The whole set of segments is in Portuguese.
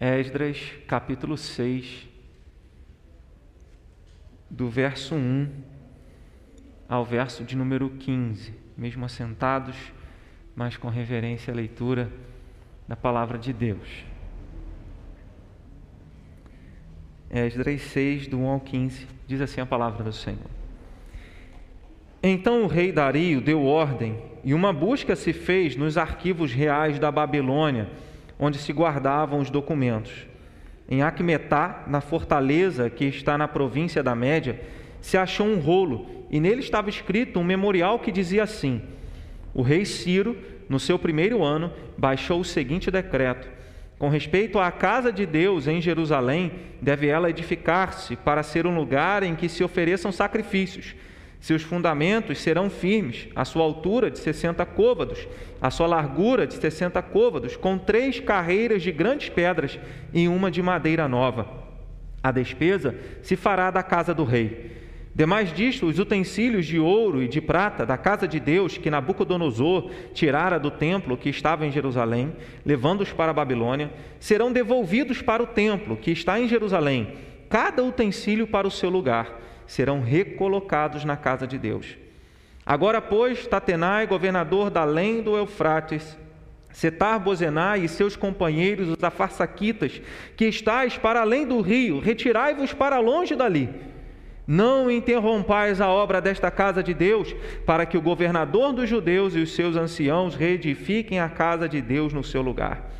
Esdras, capítulo 6, do verso 1 ao verso de número 15, mesmo assentados, mas com reverência à leitura da palavra de Deus. Esdras 6, do 1 ao 15, diz assim a palavra do Senhor. Então o rei Dario deu ordem e uma busca se fez nos arquivos reais da Babilônia, onde se guardavam os documentos. Em Acmetá, na fortaleza que está na província da Média, se achou um rolo e nele estava escrito um memorial que dizia assim: O rei Ciro, no seu primeiro ano, baixou o seguinte decreto: Com respeito à casa de Deus em Jerusalém, deve ela edificar-se para ser um lugar em que se ofereçam sacrifícios. Seus fundamentos serão firmes, a sua altura de 60 côvados, a sua largura de 60 côvados, com três carreiras de grandes pedras e uma de madeira nova. A despesa se fará da casa do rei. Demais disto, os utensílios de ouro e de prata da casa de Deus que Nabucodonosor tirara do templo que estava em Jerusalém, levando-os para a Babilônia, serão devolvidos para o templo que está em Jerusalém, cada utensílio para o seu lugar serão recolocados na casa de Deus. Agora, pois, Tatenai, governador da além do Eufrates, Setar Bozenai e seus companheiros, os afarsaquitas, que estáis para além do rio, retirai-vos para longe dali. Não interrompais a obra desta casa de Deus, para que o governador dos judeus e os seus anciãos reedifiquem a casa de Deus no seu lugar.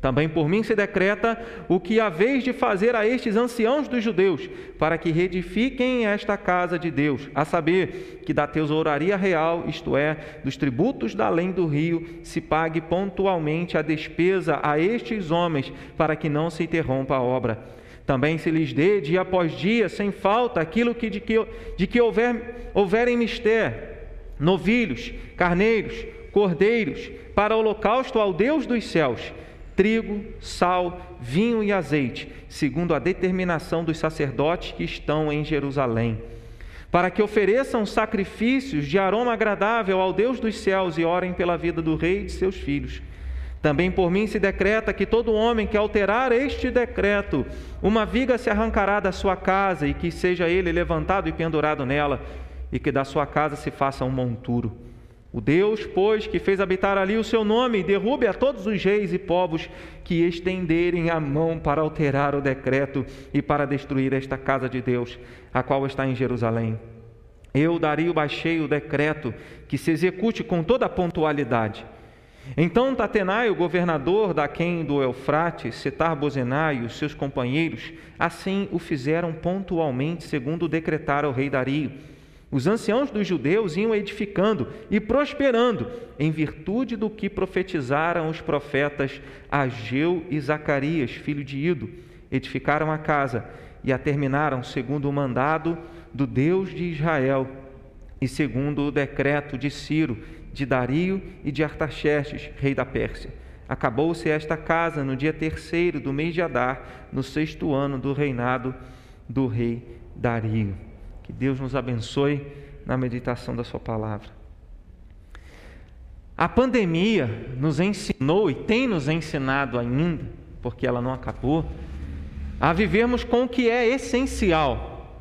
Também por mim se decreta o que haveis de fazer a estes anciãos dos judeus, para que reedifiquem esta casa de Deus, a saber, que da tesouraria real, isto é, dos tributos da além do rio, se pague pontualmente a despesa a estes homens, para que não se interrompa a obra. Também se lhes dê dia após dia, sem falta, aquilo que, de que, de que houver, houverem mister, novilhos, carneiros, cordeiros, para holocausto ao Deus dos céus trigo, sal, vinho e azeite, segundo a determinação dos sacerdotes que estão em Jerusalém, para que ofereçam sacrifícios de aroma agradável ao Deus dos céus e orem pela vida do rei e de seus filhos. Também por mim se decreta que todo homem que alterar este decreto, uma viga se arrancará da sua casa e que seja ele levantado e pendurado nela, e que da sua casa se faça um monturo. O Deus, pois, que fez habitar ali o seu nome, derrube a todos os reis e povos que estenderem a mão para alterar o decreto e para destruir esta casa de Deus, a qual está em Jerusalém. Eu, Dario, baixei o decreto que se execute com toda a pontualidade. Então Tatenai, o governador da quem do Eufrates, Setar Bozenai e os seus companheiros, assim o fizeram pontualmente, segundo decretara o rei Dario os anciãos dos judeus iam edificando e prosperando em virtude do que profetizaram os profetas Ageu e Zacarias, filho de Ido. Edificaram a casa e a terminaram segundo o mandado do Deus de Israel e segundo o decreto de Ciro, de Dario e de Artaxerxes, rei da Pérsia. Acabou-se esta casa no dia terceiro do mês de Adar, no sexto ano do reinado do rei Dario. Que Deus nos abençoe na meditação da Sua palavra. A pandemia nos ensinou e tem nos ensinado ainda, porque ela não acabou, a vivermos com o que é essencial.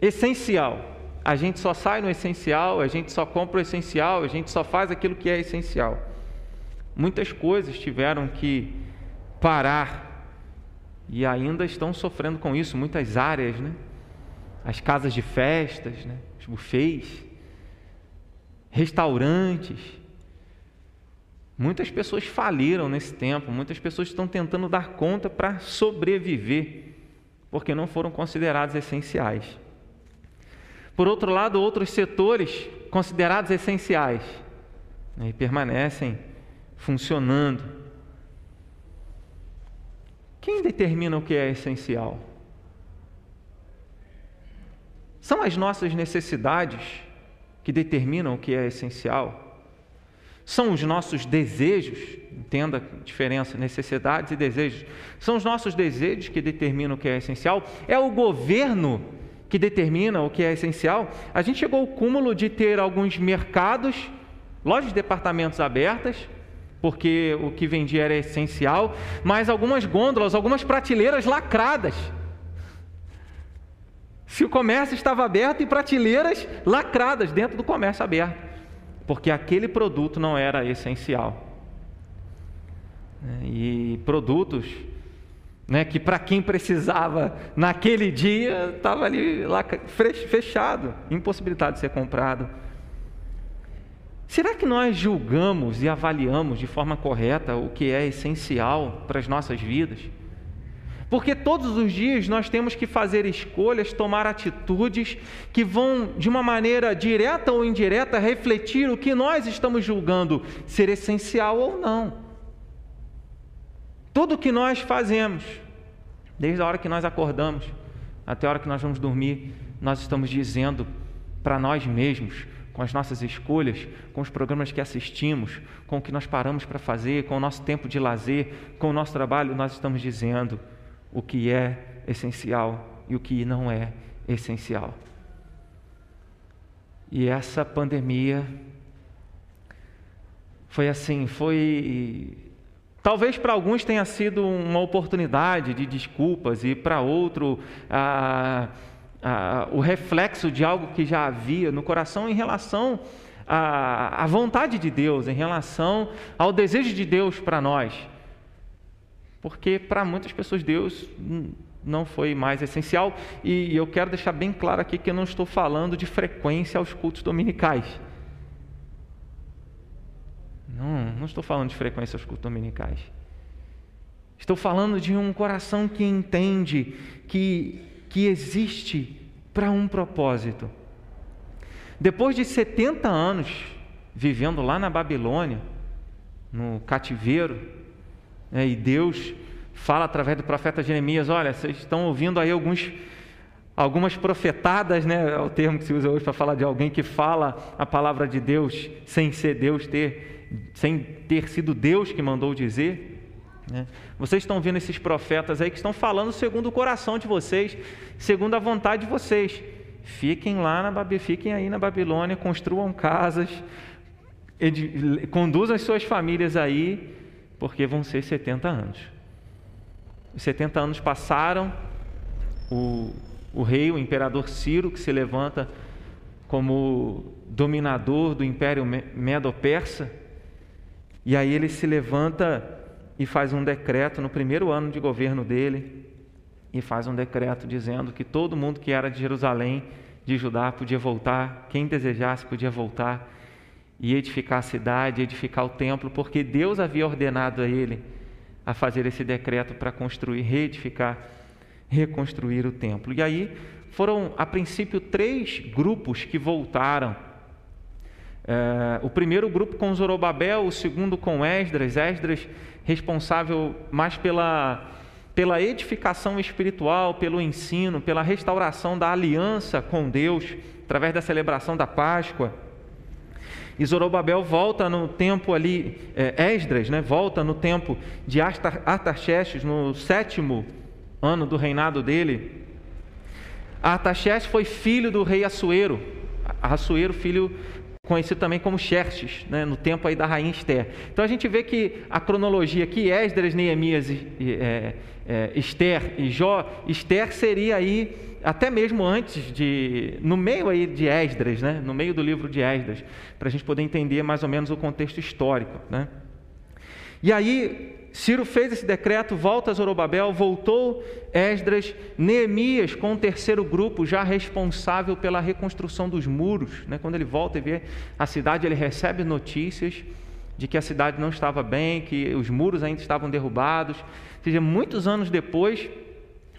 Essencial. A gente só sai no essencial, a gente só compra o essencial, a gente só faz aquilo que é essencial. Muitas coisas tiveram que parar e ainda estão sofrendo com isso, muitas áreas, né? As casas de festas, né? os bufês, restaurantes. Muitas pessoas faliram nesse tempo, muitas pessoas estão tentando dar conta para sobreviver, porque não foram considerados essenciais. Por outro lado, outros setores considerados essenciais né, permanecem funcionando. Quem determina o que é essencial? São as nossas necessidades que determinam o que é essencial? São os nossos desejos, entenda a diferença, necessidades e desejos. São os nossos desejos que determinam o que é essencial? É o governo que determina o que é essencial? A gente chegou ao cúmulo de ter alguns mercados, lojas de departamentos abertas, porque o que vendia era essencial, mas algumas gôndolas, algumas prateleiras lacradas. Se o comércio estava aberto e prateleiras lacradas dentro do comércio aberto, porque aquele produto não era essencial. E produtos né, que para quem precisava naquele dia estava ali fechado, impossibilitado de ser comprado. Será que nós julgamos e avaliamos de forma correta o que é essencial para as nossas vidas? Porque todos os dias nós temos que fazer escolhas, tomar atitudes que vão, de uma maneira direta ou indireta, refletir o que nós estamos julgando ser essencial ou não. Tudo que nós fazemos, desde a hora que nós acordamos até a hora que nós vamos dormir, nós estamos dizendo para nós mesmos, com as nossas escolhas, com os programas que assistimos, com o que nós paramos para fazer, com o nosso tempo de lazer, com o nosso trabalho, nós estamos dizendo o que é essencial e o que não é essencial. E essa pandemia foi assim, foi Talvez para alguns tenha sido uma oportunidade de desculpas e para outro ah, ah, o reflexo de algo que já havia no coração em relação à, à vontade de Deus, em relação ao desejo de Deus para nós. Porque para muitas pessoas Deus não foi mais essencial e eu quero deixar bem claro aqui que eu não estou falando de frequência aos cultos dominicais. Não, não estou falando de frequência aos cultos dominicais. Estou falando de um coração que entende que, que existe para um propósito. Depois de 70 anos vivendo lá na Babilônia, no cativeiro, né, e Deus fala através do profeta Jeremias: Olha, vocês estão ouvindo aí alguns, algumas profetadas, né, é o termo que se usa hoje para falar de alguém que fala a palavra de Deus sem ser Deus ter sem ter sido Deus que mandou dizer. Né? Vocês estão vendo esses profetas aí que estão falando segundo o coração de vocês, segundo a vontade de vocês. Fiquem lá na Babilônia, fiquem aí na Babilônia, construam casas, conduzam as suas famílias aí, porque vão ser 70 anos. Os 70 anos passaram, o, o rei, o imperador Ciro, que se levanta como dominador do império medo-persa, e aí ele se levanta e faz um decreto no primeiro ano de governo dele, e faz um decreto dizendo que todo mundo que era de Jerusalém, de Judá, podia voltar, quem desejasse podia voltar e edificar a cidade, edificar o templo, porque Deus havia ordenado a ele a fazer esse decreto para construir, reedificar, reconstruir o templo. E aí foram, a princípio, três grupos que voltaram é, o primeiro grupo com Zorobabel, o segundo com Esdras, Esdras responsável mais pela, pela edificação espiritual, pelo ensino, pela restauração da aliança com Deus, através da celebração da Páscoa. E Zorobabel volta no tempo ali, é, Esdras, né, volta no tempo de Artaxerxes, no sétimo ano do reinado dele. Artaxerxes foi filho do rei Assuero, Assuero, filho conhecido também como Xerxes, né, no tempo aí da rainha Esther. Então a gente vê que a cronologia aqui, Esdras, Neemias, é, é, Esther e Jó, Esther seria aí até mesmo antes de, no meio aí de Esdras, né, no meio do livro de Esdras, para a gente poder entender mais ou menos o contexto histórico. Né. E aí Ciro fez esse decreto, volta Zorobabel, voltou Esdras, Neemias com o terceiro grupo já responsável pela reconstrução dos muros. Né? Quando ele volta e vê a cidade, ele recebe notícias de que a cidade não estava bem, que os muros ainda estavam derrubados. Ou seja, muitos anos depois,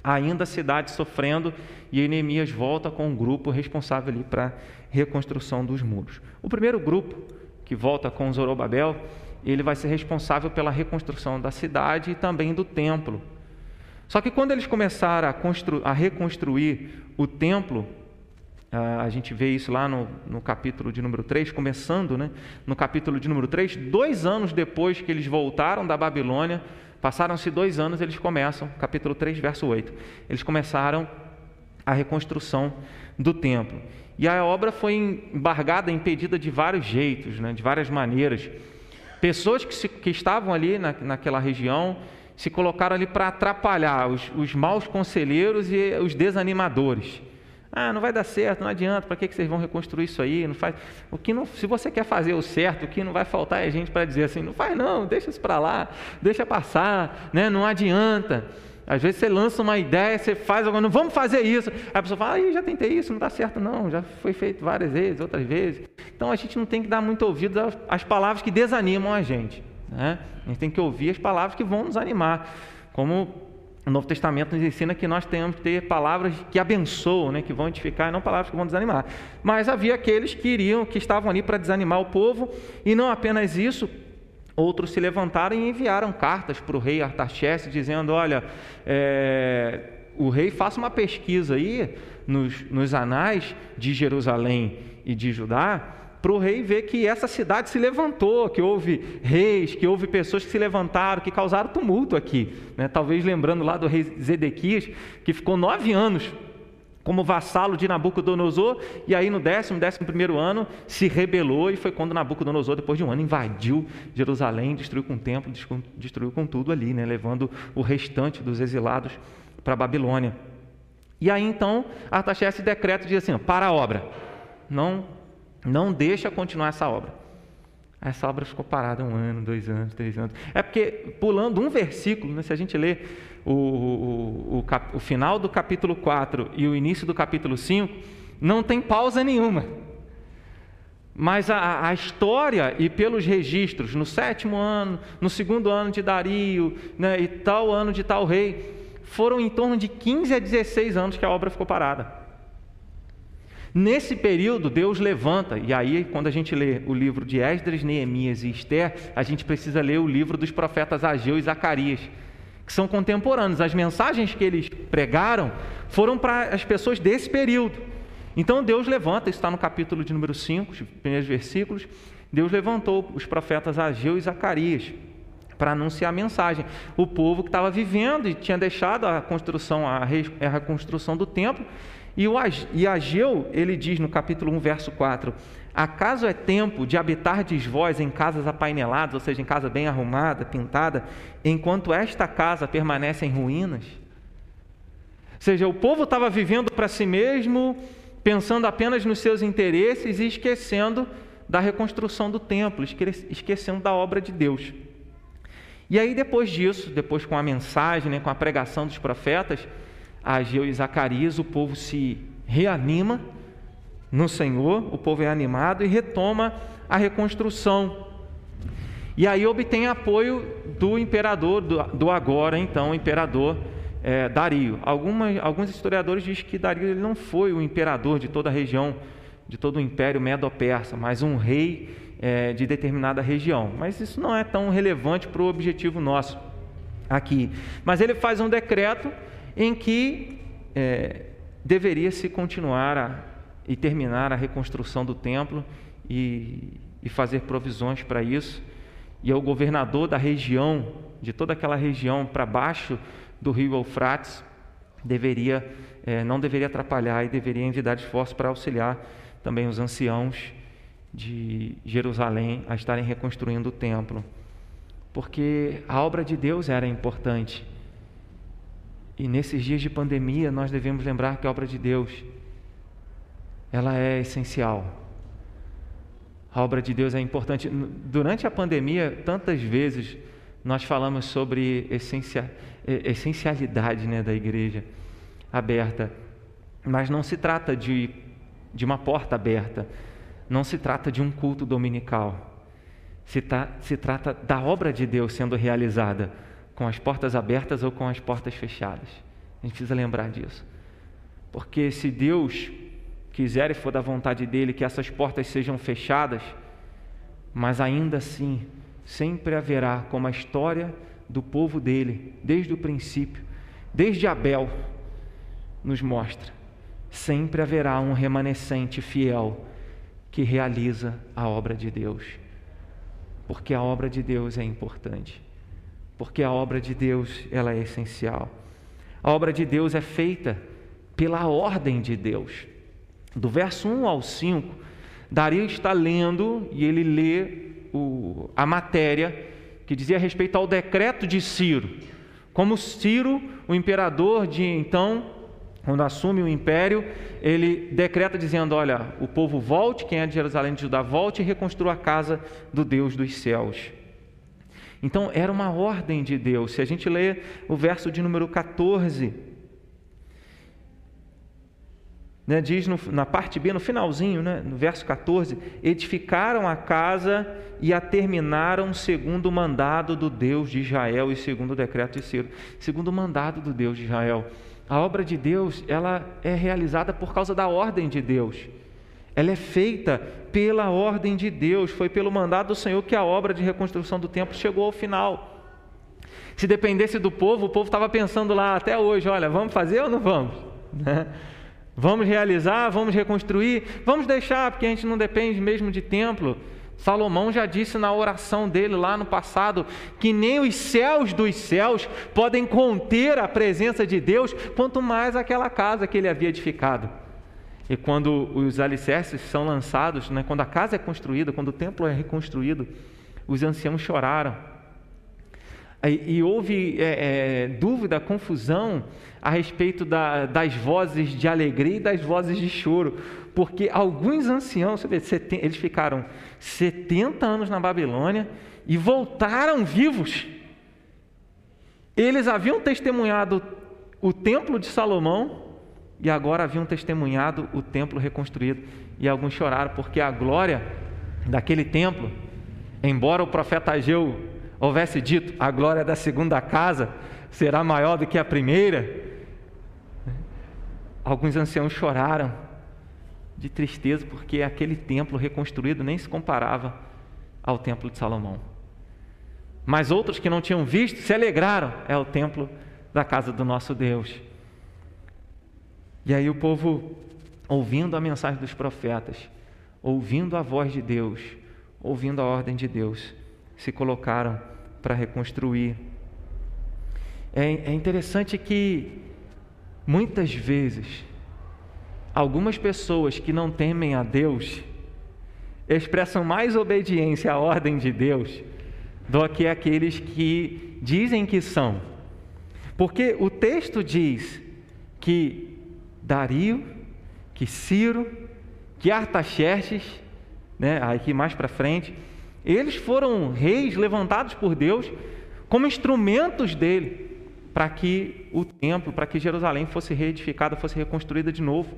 ainda a cidade sofrendo, e Neemias volta com um grupo responsável ali para a reconstrução dos muros. O primeiro grupo, que volta com Zorobabel, ele vai ser responsável pela reconstrução da cidade e também do templo. Só que quando eles começaram a, a reconstruir o templo, a gente vê isso lá no, no, capítulo de número 3, começando né, no capítulo de número 3, dois anos depois que eles voltaram da Babilônia, passaram-se dois anos, eles começam, capítulo 3, verso 8, eles começaram a reconstrução do templo. E a obra foi embargada, impedida de vários jeitos, né, de várias maneiras. Pessoas que, se, que estavam ali na, naquela região se colocaram ali para atrapalhar os, os maus conselheiros e os desanimadores. Ah, não vai dar certo, não adianta, para que, que vocês vão reconstruir isso aí? Não faz... o que não... Se você quer fazer o certo, o que não vai faltar é gente para dizer assim, não faz não, deixa isso para lá, deixa passar, né? não adianta. Às vezes você lança uma ideia, você faz algo, não vamos fazer isso. Aí a pessoa fala, ah, já tentei isso, não dá certo não, já foi feito várias vezes, outras vezes. Então a gente não tem que dar muito ouvido às palavras que desanimam a gente. Né? A gente tem que ouvir as palavras que vão nos animar. Como o Novo Testamento nos ensina que nós temos que ter palavras que abençoam, né? que vão edificar, e não palavras que vão desanimar. Mas havia aqueles que iriam, que estavam ali para desanimar o povo, e não apenas isso, Outros se levantaram e enviaram cartas para o rei Artaxerxes, dizendo: Olha, é, o rei faça uma pesquisa aí nos, nos anais de Jerusalém e de Judá, para o rei ver que essa cidade se levantou, que houve reis, que houve pessoas que se levantaram, que causaram tumulto aqui. Né? Talvez lembrando lá do rei Zedequias, que ficou nove anos como vassalo de Nabucodonosor, e aí no décimo, décimo primeiro ano se rebelou, e foi quando Nabucodonosor, depois de um ano, invadiu Jerusalém, destruiu com o templo, destruiu com tudo ali, né, levando o restante dos exilados para a Babilônia. E aí então Artaxerxes decreta diz assim: para a obra, não, não deixa continuar essa obra. Essa obra ficou parada um ano, dois anos, três anos. É porque, pulando um versículo, né, se a gente ler o, o, o, o final do capítulo 4 e o início do capítulo 5, não tem pausa nenhuma. Mas a, a, história e pelos registros, no sétimo ano, no segundo ano de Dario, né, e tal ano de tal rei, foram em torno de 15 a 16 anos que a obra ficou parada. Nesse período, Deus levanta, e aí, quando a gente lê o livro de Esdras, Neemias e Esther, a gente precisa ler o livro dos profetas Ageu e Zacarias, que são contemporâneos. As mensagens que eles pregaram foram para as pessoas desse período. Então Deus levanta, isso está no capítulo de número 5, os primeiros versículos. Deus levantou os profetas Ageu e Zacarias para anunciar a mensagem. O povo que estava vivendo e tinha deixado a construção, a reconstrução do templo, e, o, e Ageu, ele diz no capítulo 1, verso 4: Acaso é tempo de habitar vós em casas apaineladas, ou seja, em casa bem arrumada, pintada, enquanto esta casa permanece em ruínas? Ou seja, o povo estava vivendo para si mesmo, pensando apenas nos seus interesses e esquecendo da reconstrução do templo, esquecendo da obra de Deus. E aí, depois disso, depois com a mensagem, né, com a pregação dos profetas, Ageu e Zacarias, o povo se reanima no Senhor, o povo é animado e retoma a reconstrução. E aí obtém apoio do imperador, do, do agora então imperador é, Dario. Algumas, alguns historiadores dizem que Dario ele não foi o imperador de toda a região, de todo o império medo-persa, mas um rei é, de determinada região. Mas isso não é tão relevante para o objetivo nosso aqui. Mas ele faz um decreto em que é, deveria se continuar a, e terminar a reconstrução do templo e, e fazer provisões para isso. E o governador da região, de toda aquela região para baixo do rio Eufrates, deveria, é, não deveria atrapalhar e deveria enviar esforço para auxiliar também os anciãos de Jerusalém a estarem reconstruindo o templo. Porque a obra de Deus era importante e nesses dias de pandemia, nós devemos lembrar que a obra de Deus, ela é essencial. A obra de Deus é importante. Durante a pandemia, tantas vezes nós falamos sobre essencia, essencialidade né, da igreja aberta, mas não se trata de, de uma porta aberta, não se trata de um culto dominical, se, tá, se trata da obra de Deus sendo realizada com as portas abertas ou com as portas fechadas. A gente precisa lembrar disso. Porque se Deus quiser e for da vontade dele que essas portas sejam fechadas, mas ainda assim sempre haverá, como a história do povo dele, desde o princípio, desde Abel, nos mostra, sempre haverá um remanescente fiel que realiza a obra de Deus, porque a obra de Deus é importante porque a obra de Deus ela é essencial. A obra de Deus é feita pela ordem de Deus. Do verso 1 ao 5, Dario está lendo e ele lê o, a matéria que dizia respeito ao decreto de Ciro. Como Ciro, o imperador de então, quando assume o império, ele decreta dizendo: Olha, o povo volte, quem é de Jerusalém de Judá, volte e reconstrua a casa do Deus dos céus. Então era uma ordem de Deus. Se a gente lê o verso de número 14, né, diz no, na parte B, no finalzinho, né, no verso 14: edificaram a casa e a terminaram segundo o mandado do Deus de Israel e segundo o decreto de Ciro. Segundo o mandado do Deus de Israel. A obra de Deus, ela é realizada por causa da ordem de Deus. Ela é feita pela ordem de Deus, foi pelo mandado do Senhor que a obra de reconstrução do templo chegou ao final. Se dependesse do povo, o povo estava pensando lá até hoje: olha, vamos fazer ou não vamos? Né? Vamos realizar, vamos reconstruir, vamos deixar, porque a gente não depende mesmo de templo. Salomão já disse na oração dele lá no passado que nem os céus dos céus podem conter a presença de Deus, quanto mais aquela casa que ele havia edificado. E quando os alicerces são lançados, né, quando a casa é construída, quando o templo é reconstruído, os anciãos choraram. E, e houve é, é, dúvida, confusão a respeito da, das vozes de alegria e das vozes de choro, porque alguns anciãos, eles ficaram 70 anos na Babilônia e voltaram vivos. Eles haviam testemunhado o templo de Salomão, e agora haviam testemunhado o templo reconstruído. E alguns choraram, porque a glória daquele templo, embora o profeta Ageu houvesse dito, a glória da segunda casa será maior do que a primeira, alguns anciãos choraram de tristeza, porque aquele templo reconstruído nem se comparava ao templo de Salomão. Mas outros que não tinham visto se alegraram, é o templo da casa do nosso Deus. E aí o povo, ouvindo a mensagem dos profetas, ouvindo a voz de Deus, ouvindo a ordem de Deus, se colocaram para reconstruir. É, é interessante que muitas vezes algumas pessoas que não temem a Deus expressam mais obediência à ordem de Deus do que aqueles que dizem que são. Porque o texto diz que Dario, que Ciro, que Artaxerxes, né, aqui mais para frente, eles foram reis levantados por Deus como instrumentos dele para que o templo, para que Jerusalém fosse reedificada, fosse reconstruída de novo.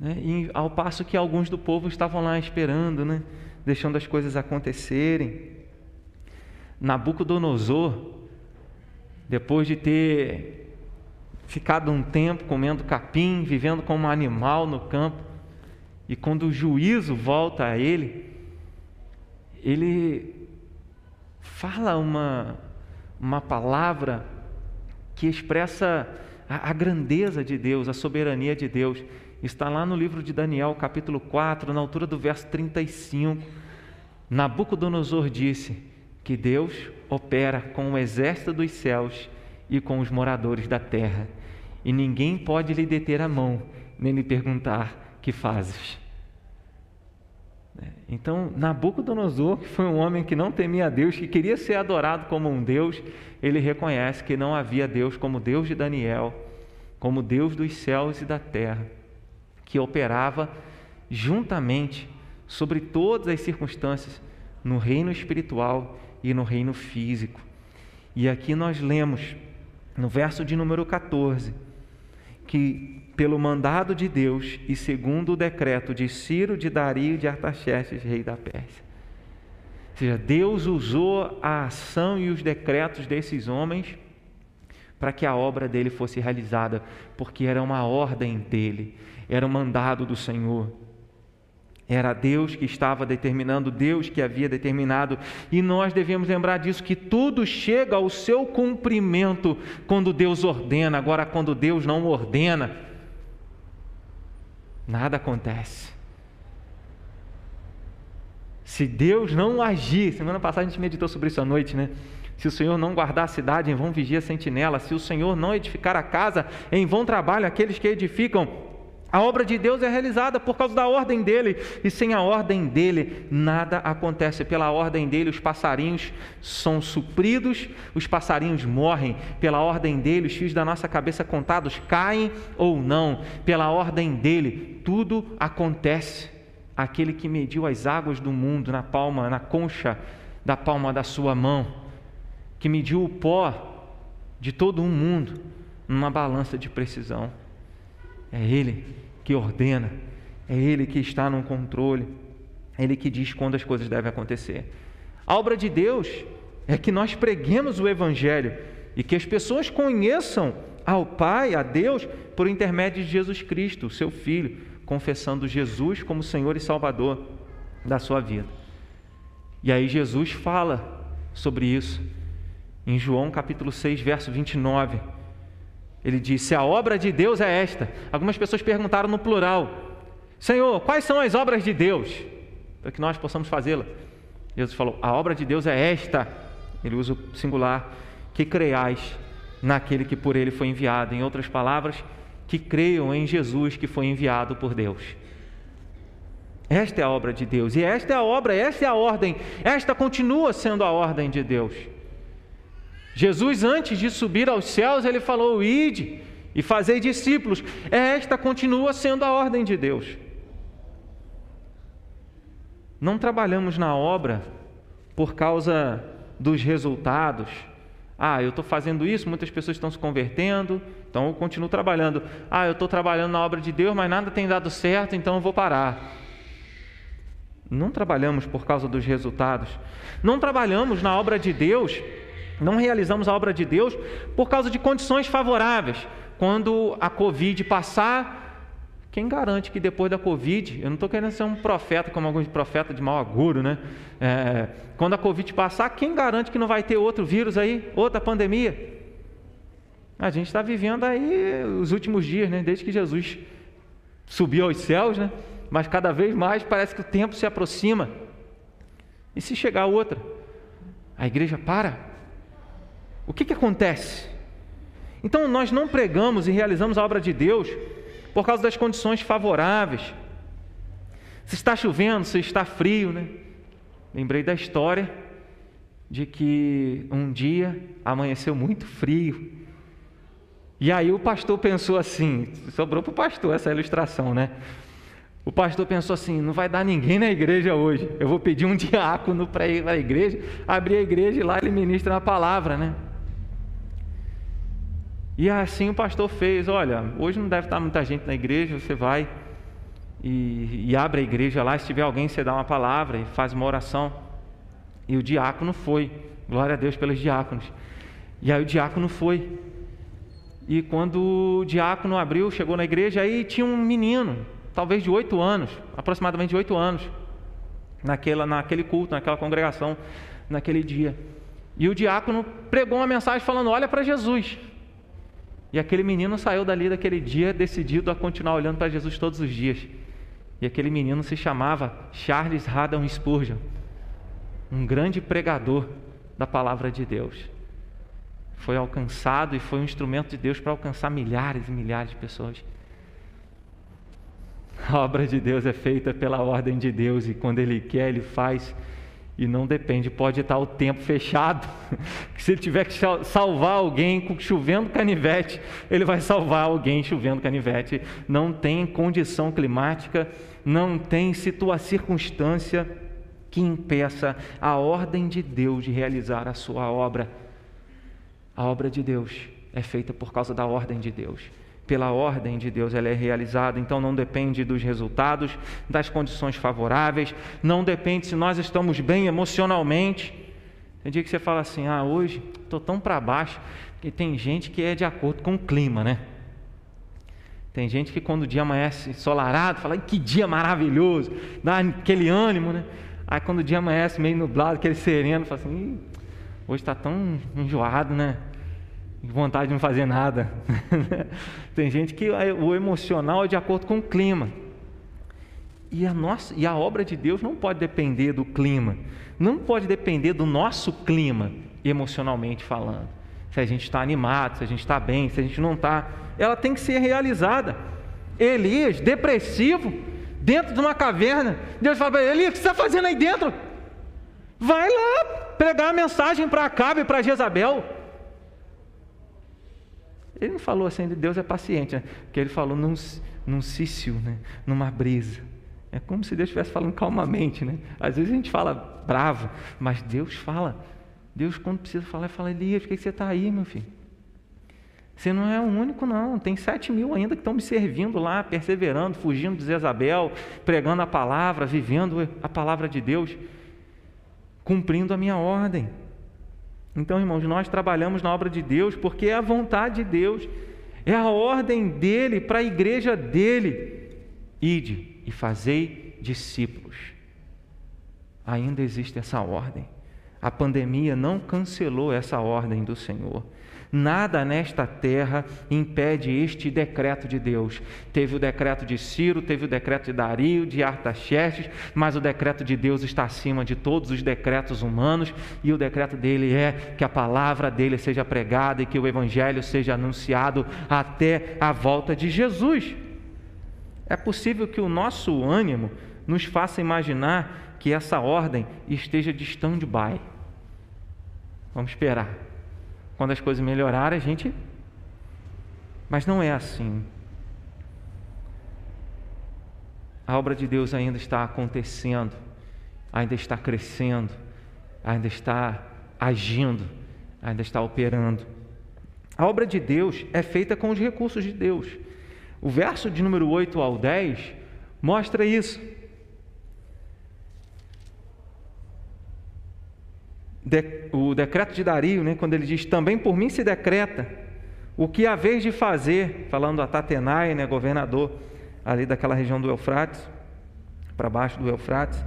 Né? E ao passo que alguns do povo estavam lá esperando, né? deixando as coisas acontecerem. Nabucodonosor, depois de ter ficado um tempo comendo capim, vivendo como um animal no campo, e quando o juízo volta a ele, ele fala uma, uma palavra que expressa a, a grandeza de Deus, a soberania de Deus. Está lá no livro de Daniel, capítulo 4, na altura do verso 35. Nabucodonosor disse que Deus opera com o exército dos céus e com os moradores da terra, e ninguém pode lhe deter a mão, nem lhe perguntar: que fazes? É, então, Nabucodonosor, que foi um homem que não temia Deus, que queria ser adorado como um Deus, ele reconhece que não havia Deus como Deus de Daniel, como Deus dos céus e da terra, que operava juntamente sobre todas as circunstâncias no reino espiritual e no reino físico. E aqui nós lemos no verso de número 14, que pelo mandado de Deus e segundo o decreto de Ciro, de Dario e de Artaxerxes, rei da Pérsia. Ou seja, Deus usou a ação e os decretos desses homens para que a obra dele fosse realizada, porque era uma ordem dele, era um mandado do Senhor. Era Deus que estava determinando, Deus que havia determinado, e nós devemos lembrar disso que tudo chega ao seu cumprimento quando Deus ordena. Agora, quando Deus não ordena, nada acontece. Se Deus não agir, semana passada a gente meditou sobre isso à noite, né? Se o Senhor não guardar a cidade, em vão vigia a sentinela. Se o Senhor não edificar a casa, em vão trabalham aqueles que edificam. A obra de Deus é realizada por causa da ordem dele, e sem a ordem dele, nada acontece. Pela ordem dele, os passarinhos são supridos, os passarinhos morrem. Pela ordem dele, os fios da nossa cabeça contados caem ou não. Pela ordem dele, tudo acontece. Aquele que mediu as águas do mundo na palma, na concha da palma da sua mão, que mediu o pó de todo o mundo numa balança de precisão. É Ele que ordena, é Ele que está no controle, é Ele que diz quando as coisas devem acontecer. A obra de Deus é que nós preguemos o Evangelho e que as pessoas conheçam ao Pai, a Deus, por intermédio de Jesus Cristo, seu Filho, confessando Jesus como Senhor e Salvador da sua vida. E aí Jesus fala sobre isso em João capítulo 6, verso 29. Ele disse: A obra de Deus é esta. Algumas pessoas perguntaram no plural: Senhor, quais são as obras de Deus? Para que nós possamos fazê-la. Jesus falou: A obra de Deus é esta. Ele usa o singular: que creiais naquele que por ele foi enviado. Em outras palavras, que creiam em Jesus que foi enviado por Deus. Esta é a obra de Deus, e esta é a obra, esta é a ordem, esta continua sendo a ordem de Deus. Jesus, antes de subir aos céus, ele falou: Ide e fazei discípulos. Esta continua sendo a ordem de Deus. Não trabalhamos na obra por causa dos resultados. Ah, eu estou fazendo isso, muitas pessoas estão se convertendo, então eu continuo trabalhando. Ah, eu estou trabalhando na obra de Deus, mas nada tem dado certo, então eu vou parar. Não trabalhamos por causa dos resultados. Não trabalhamos na obra de Deus não realizamos a obra de Deus por causa de condições favoráveis. Quando a Covid passar, quem garante que depois da Covid, eu não estou querendo ser um profeta, como alguns profetas de mau agouro, né? É, quando a Covid passar, quem garante que não vai ter outro vírus aí, outra pandemia? A gente está vivendo aí os últimos dias, né? Desde que Jesus subiu aos céus, né? Mas cada vez mais parece que o tempo se aproxima. E se chegar outra? A igreja para? O que, que acontece? Então, nós não pregamos e realizamos a obra de Deus por causa das condições favoráveis. Se está chovendo, se está frio, né? Lembrei da história de que um dia amanheceu muito frio. E aí o pastor pensou assim, sobrou para o pastor essa ilustração, né? O pastor pensou assim: não vai dar ninguém na igreja hoje. Eu vou pedir um diácono para ir à igreja, abrir a igreja e lá ele ministra uma palavra, né? E assim o pastor fez: olha, hoje não deve estar muita gente na igreja, você vai e, e abre a igreja lá. Se tiver alguém, você dá uma palavra e faz uma oração. E o diácono foi, glória a Deus pelos diáconos. E aí o diácono foi. E quando o diácono abriu, chegou na igreja, aí tinha um menino, talvez de oito anos, aproximadamente de oito anos, naquela, naquele culto, naquela congregação, naquele dia. E o diácono pregou uma mensagem falando: Olha para Jesus. E aquele menino saiu dali daquele dia decidido a continuar olhando para Jesus todos os dias. E aquele menino se chamava Charles Haddon Spurgeon, um grande pregador da palavra de Deus. Foi alcançado e foi um instrumento de Deus para alcançar milhares e milhares de pessoas. A obra de Deus é feita pela ordem de Deus e quando Ele quer, Ele faz e não depende, pode estar o tempo fechado. Se ele tiver que salvar alguém chovendo canivete, ele vai salvar alguém chovendo canivete. Não tem condição climática, não tem situa circunstância que impeça a ordem de Deus de realizar a sua obra. A obra de Deus é feita por causa da ordem de Deus pela ordem de Deus ela é realizada, então não depende dos resultados, das condições favoráveis, não depende se nós estamos bem emocionalmente. Tem dia que você fala assim: ah, hoje estou tão para baixo, que tem gente que é de acordo com o clima, né? Tem gente que quando o dia amanhece ensolarado, fala, que dia maravilhoso, dá aquele ânimo, né? Aí quando o dia amanhece meio nublado, aquele sereno, fala assim, hoje está tão enjoado, né? Vontade de não fazer nada. Tem gente que o emocional é de acordo com o clima. E a, nossa, e a obra de Deus não pode depender do clima, não pode depender do nosso clima, emocionalmente falando. Se a gente está animado, se a gente está bem, se a gente não está, ela tem que ser realizada. Elias, depressivo, dentro de uma caverna. Deus fala para ele: Elias, o que você está fazendo aí dentro? Vai lá pregar a mensagem para Acabe e para Jezabel. Ele não falou assim, Deus é paciente, né? porque ele falou num, num cício, né? numa brisa. É como se Deus estivesse falando calmamente, né? Às vezes a gente fala bravo, mas Deus fala. Deus, quando precisa falar, fala, Elias, por que você está aí, meu filho? Você não é o único, não. Tem sete mil ainda que estão me servindo lá, perseverando, fugindo de Jezabel, pregando a palavra, vivendo a palavra de Deus, cumprindo a minha ordem. Então, irmãos, nós trabalhamos na obra de Deus porque é a vontade de Deus, é a ordem dele para a igreja dele. Ide e fazei discípulos. Ainda existe essa ordem. A pandemia não cancelou essa ordem do Senhor. Nada nesta terra impede este decreto de Deus. Teve o decreto de Ciro, teve o decreto de Dario, de Artaxerxes, mas o decreto de Deus está acima de todos os decretos humanos, e o decreto dele é que a palavra dele seja pregada e que o evangelho seja anunciado até a volta de Jesus. É possível que o nosso ânimo nos faça imaginar que essa ordem esteja de stand-by. Vamos esperar. Quando as coisas melhorarem, a gente. Mas não é assim. A obra de Deus ainda está acontecendo, ainda está crescendo, ainda está agindo, ainda está operando. A obra de Deus é feita com os recursos de Deus. O verso de número 8 ao 10 mostra isso. De, o decreto de Dario, né, quando ele diz: Também por mim se decreta o que há vez de fazer, falando a Tatenai, né, governador ali daquela região do Eufrates, para baixo do Eufrates.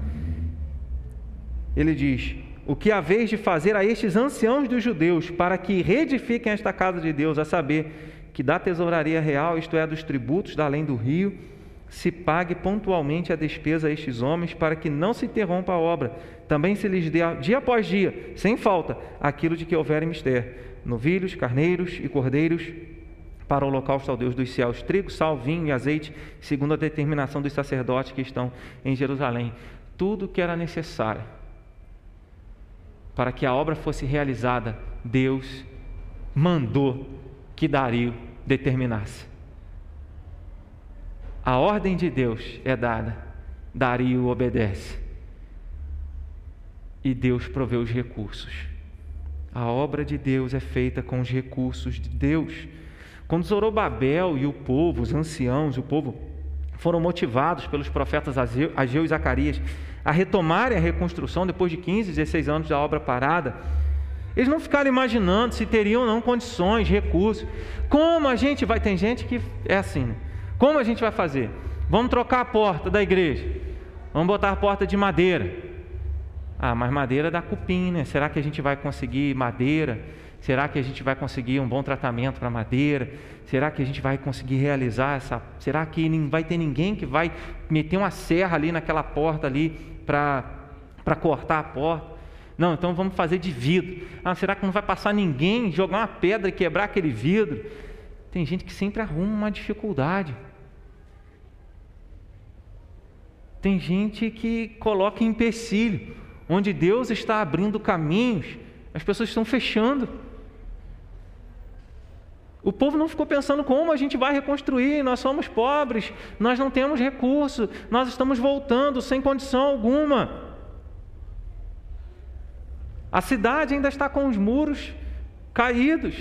Ele diz: O que há vez de fazer a estes anciãos dos judeus, para que reedifiquem esta casa de Deus, a saber, que da tesouraria real, isto é, dos tributos da além do rio, se pague pontualmente a despesa a estes homens, para que não se interrompa a obra. Também se lhes dê dia após dia, sem falta, aquilo de que houver mistério: novilhos, carneiros e cordeiros, para o holocausto ao Deus dos céus, trigo, sal, vinho e azeite, segundo a determinação dos sacerdotes que estão em Jerusalém. Tudo que era necessário para que a obra fosse realizada, Deus mandou que Dario determinasse. A ordem de Deus é dada, Dario obedece. E Deus provê os recursos. A obra de Deus é feita com os recursos de Deus. Quando Zorobabel e o povo, os anciãos, o povo, foram motivados pelos profetas Ageu e Zacarias a retomarem a reconstrução depois de 15, 16 anos da obra parada, eles não ficaram imaginando se teriam ou não condições, recursos. Como a gente vai. Tem gente que é assim, né? Como a gente vai fazer? Vamos trocar a porta da igreja. Vamos botar a porta de madeira. Ah, mas madeira dá cupim, né? Será que a gente vai conseguir madeira? Será que a gente vai conseguir um bom tratamento para madeira? Será que a gente vai conseguir realizar essa? Será que não vai ter ninguém que vai meter uma serra ali naquela porta ali para para cortar a porta? Não, então vamos fazer de vidro. Ah, será que não vai passar ninguém jogar uma pedra e quebrar aquele vidro? Tem gente que sempre arruma uma dificuldade. Tem gente que coloca empecilho, onde Deus está abrindo caminhos, as pessoas estão fechando. O povo não ficou pensando como a gente vai reconstruir, nós somos pobres, nós não temos recurso, nós estamos voltando sem condição alguma. A cidade ainda está com os muros caídos.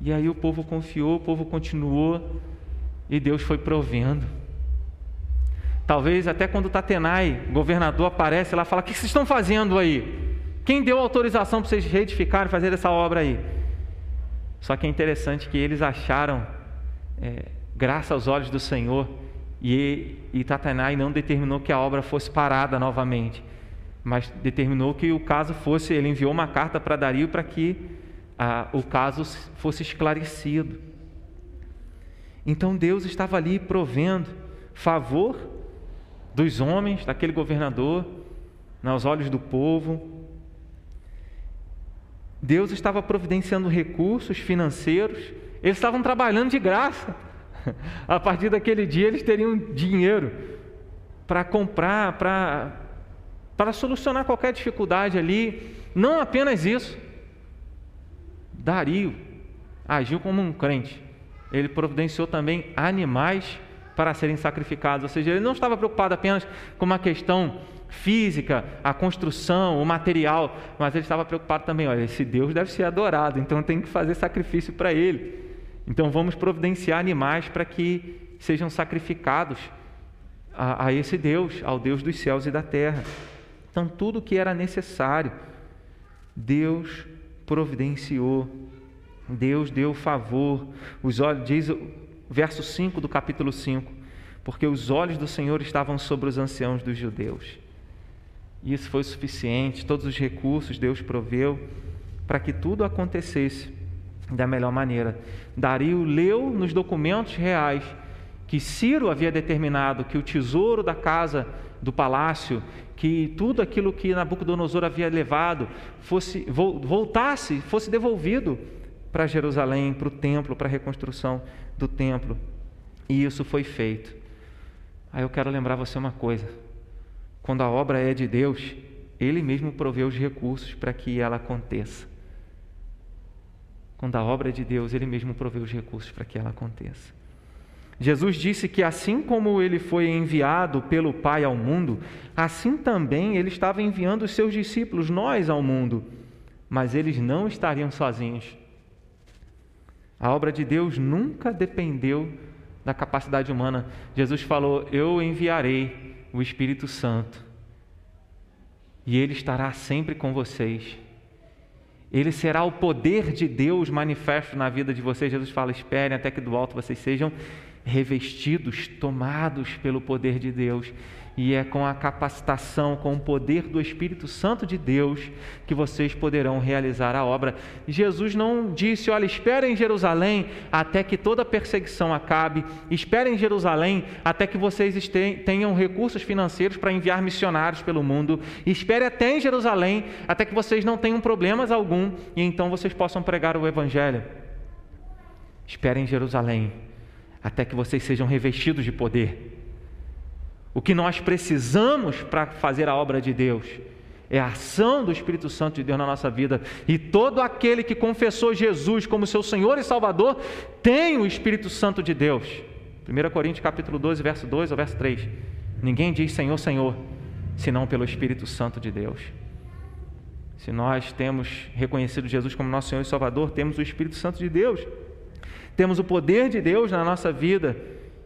E aí o povo confiou, o povo continuou e Deus foi provendo. Talvez até quando Tatenai, governador, aparece lá, fala: O que vocês estão fazendo aí? Quem deu autorização para vocês reedificarem e fazer essa obra aí? Só que é interessante que eles acharam é, graça aos olhos do Senhor e, e Tatenai não determinou que a obra fosse parada novamente, mas determinou que o caso fosse. Ele enviou uma carta para Dario para que o caso fosse esclarecido. Então Deus estava ali provendo favor dos homens, daquele governador, aos olhos do povo. Deus estava providenciando recursos financeiros Eles estavam trabalhando de graça. A partir daquele dia eles teriam dinheiro para comprar, para, para solucionar qualquer dificuldade ali. Não apenas isso. Dario agiu como um crente. Ele providenciou também animais para serem sacrificados. Ou seja, ele não estava preocupado apenas com uma questão física, a construção, o material, mas ele estava preocupado também, olha, esse Deus deve ser adorado, então tem que fazer sacrifício para ele. Então vamos providenciar animais para que sejam sacrificados a, a esse Deus, ao Deus dos céus e da terra. Então tudo que era necessário, Deus providenciou. Deus deu favor. Os olhos diz o verso 5 do capítulo 5, porque os olhos do Senhor estavam sobre os anciãos dos judeus e isso foi suficiente, todos os recursos Deus proveu para que tudo acontecesse da melhor maneira. Dario leu nos documentos reais que Ciro havia determinado que o tesouro da casa do palácio, que tudo aquilo que Nabucodonosor havia levado fosse voltasse, fosse devolvido para Jerusalém, para o templo, para a reconstrução do templo. E isso foi feito. Aí eu quero lembrar você uma coisa. Quando a obra é de Deus, Ele mesmo provê os recursos para que ela aconteça. Quando a obra é de Deus, Ele mesmo provê os recursos para que ela aconteça. Jesus disse que assim como ele foi enviado pelo Pai ao mundo, assim também ele estava enviando os seus discípulos, nós, ao mundo. Mas eles não estariam sozinhos. A obra de Deus nunca dependeu da capacidade humana. Jesus falou: Eu enviarei o Espírito Santo, e ele estará sempre com vocês. Ele será o poder de Deus manifesto na vida de vocês. Jesus fala: esperem até que do alto vocês sejam revestidos, tomados pelo poder de Deus e é com a capacitação, com o poder do Espírito Santo de Deus que vocês poderão realizar a obra. Jesus não disse: olha, esperem em Jerusalém até que toda perseguição acabe, esperem em Jerusalém até que vocês tenham recursos financeiros para enviar missionários pelo mundo, espere até em Jerusalém até que vocês não tenham problemas algum e então vocês possam pregar o Evangelho. Esperem em Jerusalém até que vocês sejam revestidos de poder o que nós precisamos para fazer a obra de Deus é a ação do Espírito Santo de Deus na nossa vida. E todo aquele que confessou Jesus como seu Senhor e Salvador tem o Espírito Santo de Deus. 1 Coríntios capítulo 12, verso 2 ou verso 3. Ninguém diz Senhor, Senhor, senão pelo Espírito Santo de Deus. Se nós temos reconhecido Jesus como nosso Senhor e Salvador, temos o Espírito Santo de Deus. Temos o poder de Deus na nossa vida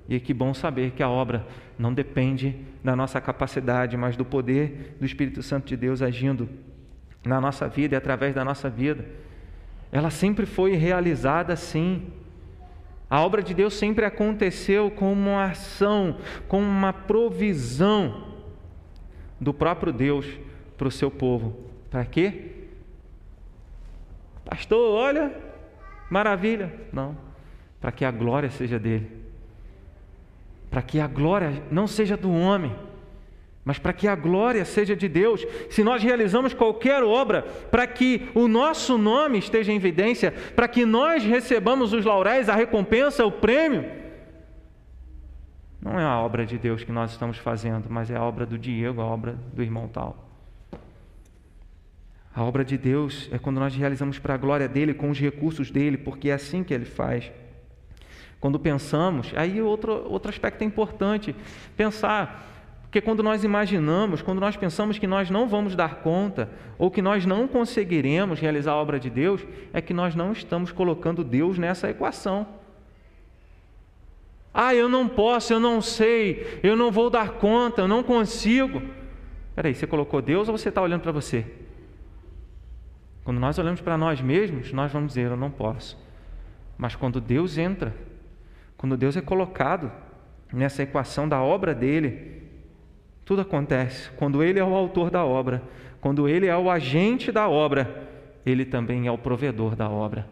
e que bom saber que a obra não depende da nossa capacidade, mas do poder do Espírito Santo de Deus agindo na nossa vida e através da nossa vida. Ela sempre foi realizada assim. A obra de Deus sempre aconteceu com uma ação, com uma provisão do próprio Deus para o seu povo. Para quê? Pastor, olha, maravilha. Não, para que a glória seja dele para que a glória não seja do homem, mas para que a glória seja de Deus. Se nós realizamos qualquer obra para que o nosso nome esteja em evidência, para que nós recebamos os lauréis, a recompensa, o prêmio, não é a obra de Deus que nós estamos fazendo, mas é a obra do Diego, a obra do irmão tal. A obra de Deus é quando nós realizamos para a glória dele, com os recursos dele, porque é assim que ele faz. Quando pensamos, aí outro, outro aspecto é importante, pensar, porque quando nós imaginamos, quando nós pensamos que nós não vamos dar conta, ou que nós não conseguiremos realizar a obra de Deus, é que nós não estamos colocando Deus nessa equação. Ah, eu não posso, eu não sei, eu não vou dar conta, eu não consigo. Peraí, você colocou Deus ou você está olhando para você? Quando nós olhamos para nós mesmos, nós vamos dizer, eu não posso. Mas quando Deus entra, quando Deus é colocado nessa equação da obra dele, tudo acontece. Quando ele é o autor da obra, quando ele é o agente da obra, ele também é o provedor da obra.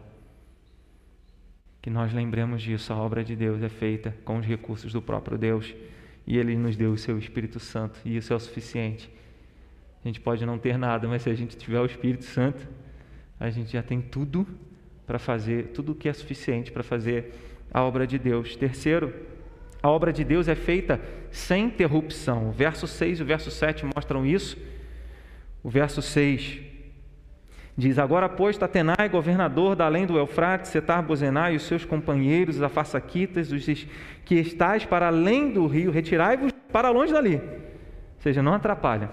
Que nós lembremos disso, a obra de Deus é feita com os recursos do próprio Deus e ele nos deu o seu Espírito Santo, e isso é o suficiente. A gente pode não ter nada, mas se a gente tiver o Espírito Santo, a gente já tem tudo para fazer tudo que é suficiente para fazer a obra de Deus. Terceiro, a obra de Deus é feita sem interrupção. O verso 6 e o verso 7 mostram isso. O verso 6 diz: Agora, pois, Tatenai, governador da além do Eufrates, Setar Bozenai e os seus companheiros, a Façaquitas, os que estáis para além do rio, retirai-vos para longe dali. Ou seja, não atrapalha.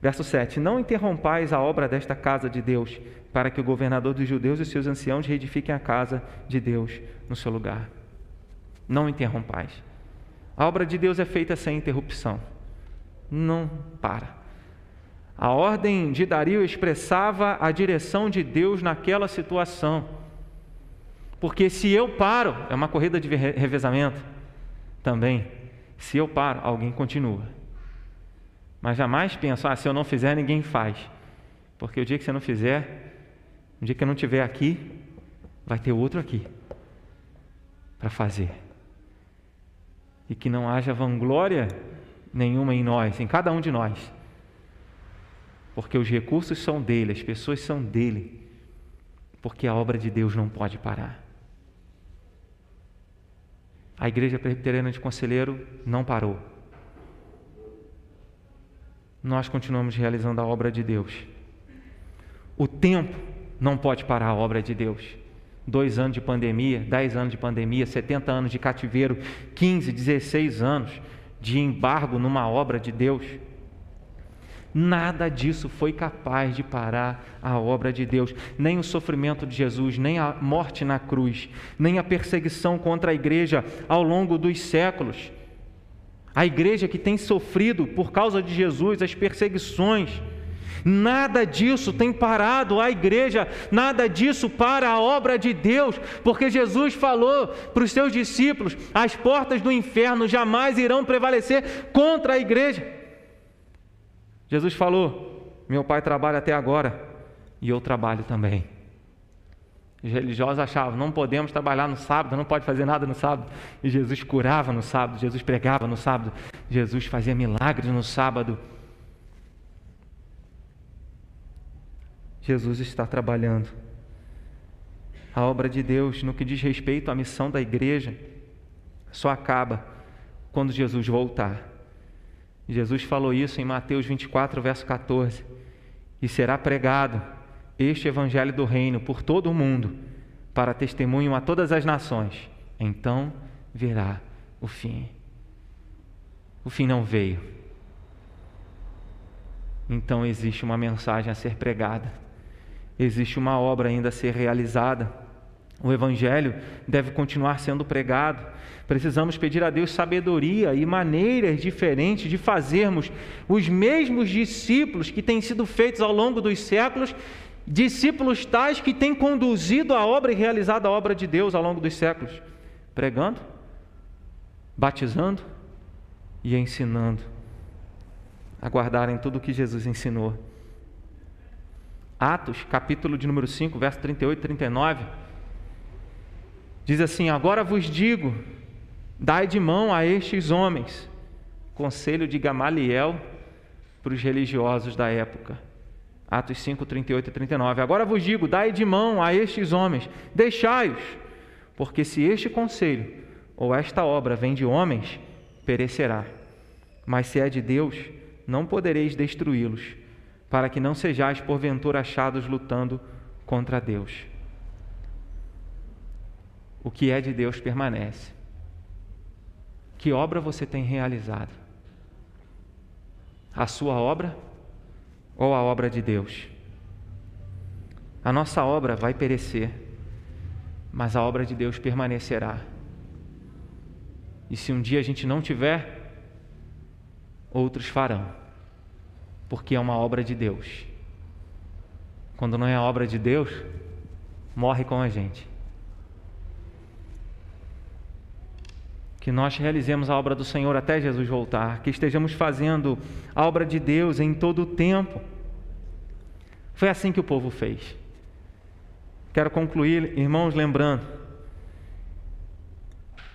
Verso 7: Não interrompais a obra desta casa de Deus, para que o governador dos judeus e seus anciãos reedifiquem a casa de Deus no seu lugar. Não interrompais. A obra de Deus é feita sem interrupção. Não para. A ordem de Dario expressava a direção de Deus naquela situação. Porque se eu paro, é uma corrida de revezamento também. Se eu paro, alguém continua. Mas jamais pensar, ah, se eu não fizer, ninguém faz. Porque o dia que você não fizer, o dia que eu não estiver aqui, vai ter outro aqui para fazer. E que não haja vanglória nenhuma em nós, em cada um de nós. Porque os recursos são dele, as pessoas são dele. Porque a obra de Deus não pode parar. A igreja presbiteriana de Conselheiro não parou. Nós continuamos realizando a obra de Deus. O tempo não pode parar a obra de Deus. Dois anos de pandemia, dez anos de pandemia, 70 anos de cativeiro, 15, 16 anos de embargo numa obra de Deus. Nada disso foi capaz de parar a obra de Deus, nem o sofrimento de Jesus, nem a morte na cruz, nem a perseguição contra a igreja ao longo dos séculos. A igreja que tem sofrido por causa de Jesus as perseguições, Nada disso tem parado a igreja, nada disso para a obra de Deus, porque Jesus falou para os seus discípulos: as portas do inferno jamais irão prevalecer contra a igreja. Jesus falou: meu pai trabalha até agora e eu trabalho também. Os religiosos achavam, não podemos trabalhar no sábado, não pode fazer nada no sábado. E Jesus curava no sábado, Jesus pregava no sábado, Jesus fazia milagres no sábado. Jesus está trabalhando. A obra de Deus, no que diz respeito à missão da igreja, só acaba quando Jesus voltar. Jesus falou isso em Mateus 24, verso 14. E será pregado este evangelho do reino por todo o mundo, para testemunho a todas as nações. Então virá o fim. O fim não veio. Então existe uma mensagem a ser pregada existe uma obra ainda a ser realizada. O Evangelho deve continuar sendo pregado. Precisamos pedir a Deus sabedoria e maneiras diferentes de fazermos os mesmos discípulos que têm sido feitos ao longo dos séculos, discípulos tais que têm conduzido a obra e realizado a obra de Deus ao longo dos séculos, pregando, batizando e ensinando a guardarem tudo o que Jesus ensinou. Atos, capítulo de número 5, verso 38 e 39, diz assim: Agora vos digo, dai de mão a estes homens, conselho de Gamaliel para os religiosos da época. Atos 5, 38 e 39. Agora vos digo, dai de mão a estes homens, deixai-os, porque se este conselho ou esta obra vem de homens, perecerá. Mas se é de Deus, não podereis destruí-los para que não sejais porventura achados lutando contra Deus. O que é de Deus permanece. Que obra você tem realizado? A sua obra ou a obra de Deus? A nossa obra vai perecer, mas a obra de Deus permanecerá. E se um dia a gente não tiver, outros farão porque é uma obra de Deus. Quando não é obra de Deus, morre com a gente. Que nós realizemos a obra do Senhor até Jesus voltar, que estejamos fazendo a obra de Deus em todo o tempo. Foi assim que o povo fez. Quero concluir, irmãos, lembrando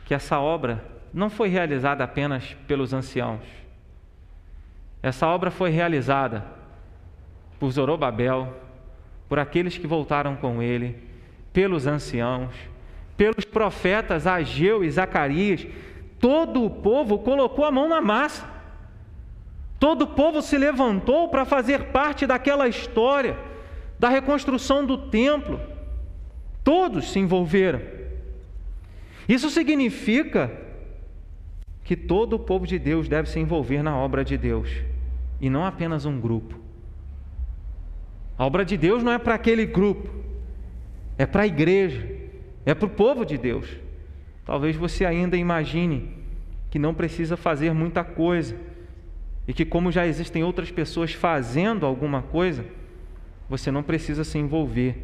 que essa obra não foi realizada apenas pelos anciãos essa obra foi realizada por Zorobabel, por aqueles que voltaram com ele, pelos anciãos, pelos profetas Ageu e Zacarias, todo o povo colocou a mão na massa. Todo o povo se levantou para fazer parte daquela história, da reconstrução do templo. Todos se envolveram. Isso significa que todo o povo de Deus deve se envolver na obra de Deus, e não apenas um grupo. A obra de Deus não é para aquele grupo, é para a igreja, é para o povo de Deus. Talvez você ainda imagine que não precisa fazer muita coisa e que, como já existem outras pessoas fazendo alguma coisa, você não precisa se envolver.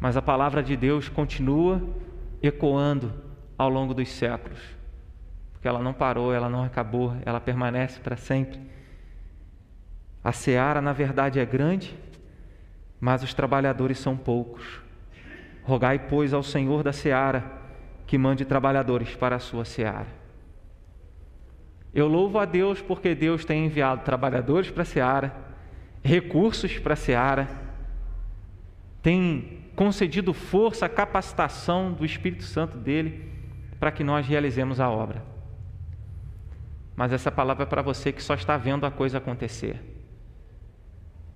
Mas a palavra de Deus continua ecoando ao longo dos séculos, porque ela não parou, ela não acabou, ela permanece para sempre. A seara, na verdade, é grande, mas os trabalhadores são poucos. Rogai, pois, ao Senhor da seara que mande trabalhadores para a sua seara. Eu louvo a Deus porque Deus tem enviado trabalhadores para a seara, recursos para a seara, tem concedido força, capacitação do Espírito Santo dele para que nós realizemos a obra. Mas essa palavra é para você que só está vendo a coisa acontecer.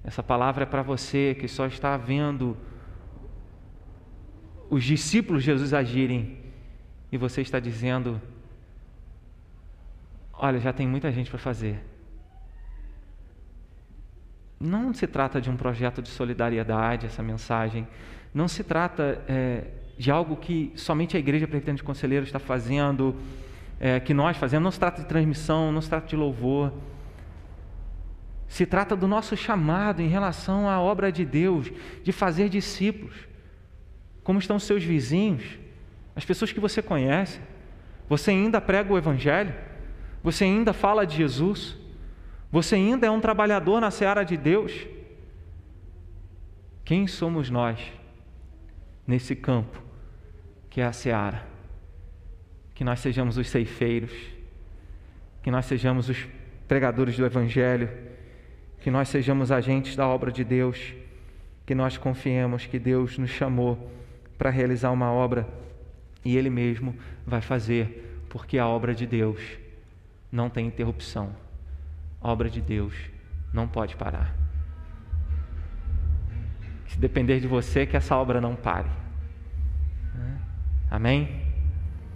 Essa palavra é para você que só está vendo os discípulos de Jesus agirem e você está dizendo: Olha, já tem muita gente para fazer. Não se trata de um projeto de solidariedade, essa mensagem. Não se trata é, de algo que somente a Igreja Presbiteriana de Conselheiros está fazendo, é, que nós fazemos. Não se trata de transmissão, não se trata de louvor. Se trata do nosso chamado em relação à obra de Deus, de fazer discípulos. Como estão seus vizinhos, as pessoas que você conhece? Você ainda prega o Evangelho? Você ainda fala de Jesus? Você ainda é um trabalhador na seara de Deus? Quem somos nós nesse campo que é a seara? Que nós sejamos os ceifeiros, que nós sejamos os pregadores do Evangelho, que nós sejamos agentes da obra de Deus, que nós confiemos que Deus nos chamou para realizar uma obra e Ele mesmo vai fazer, porque a obra de Deus não tem interrupção. A obra de Deus não pode parar. Se depender de você, que essa obra não pare. Amém?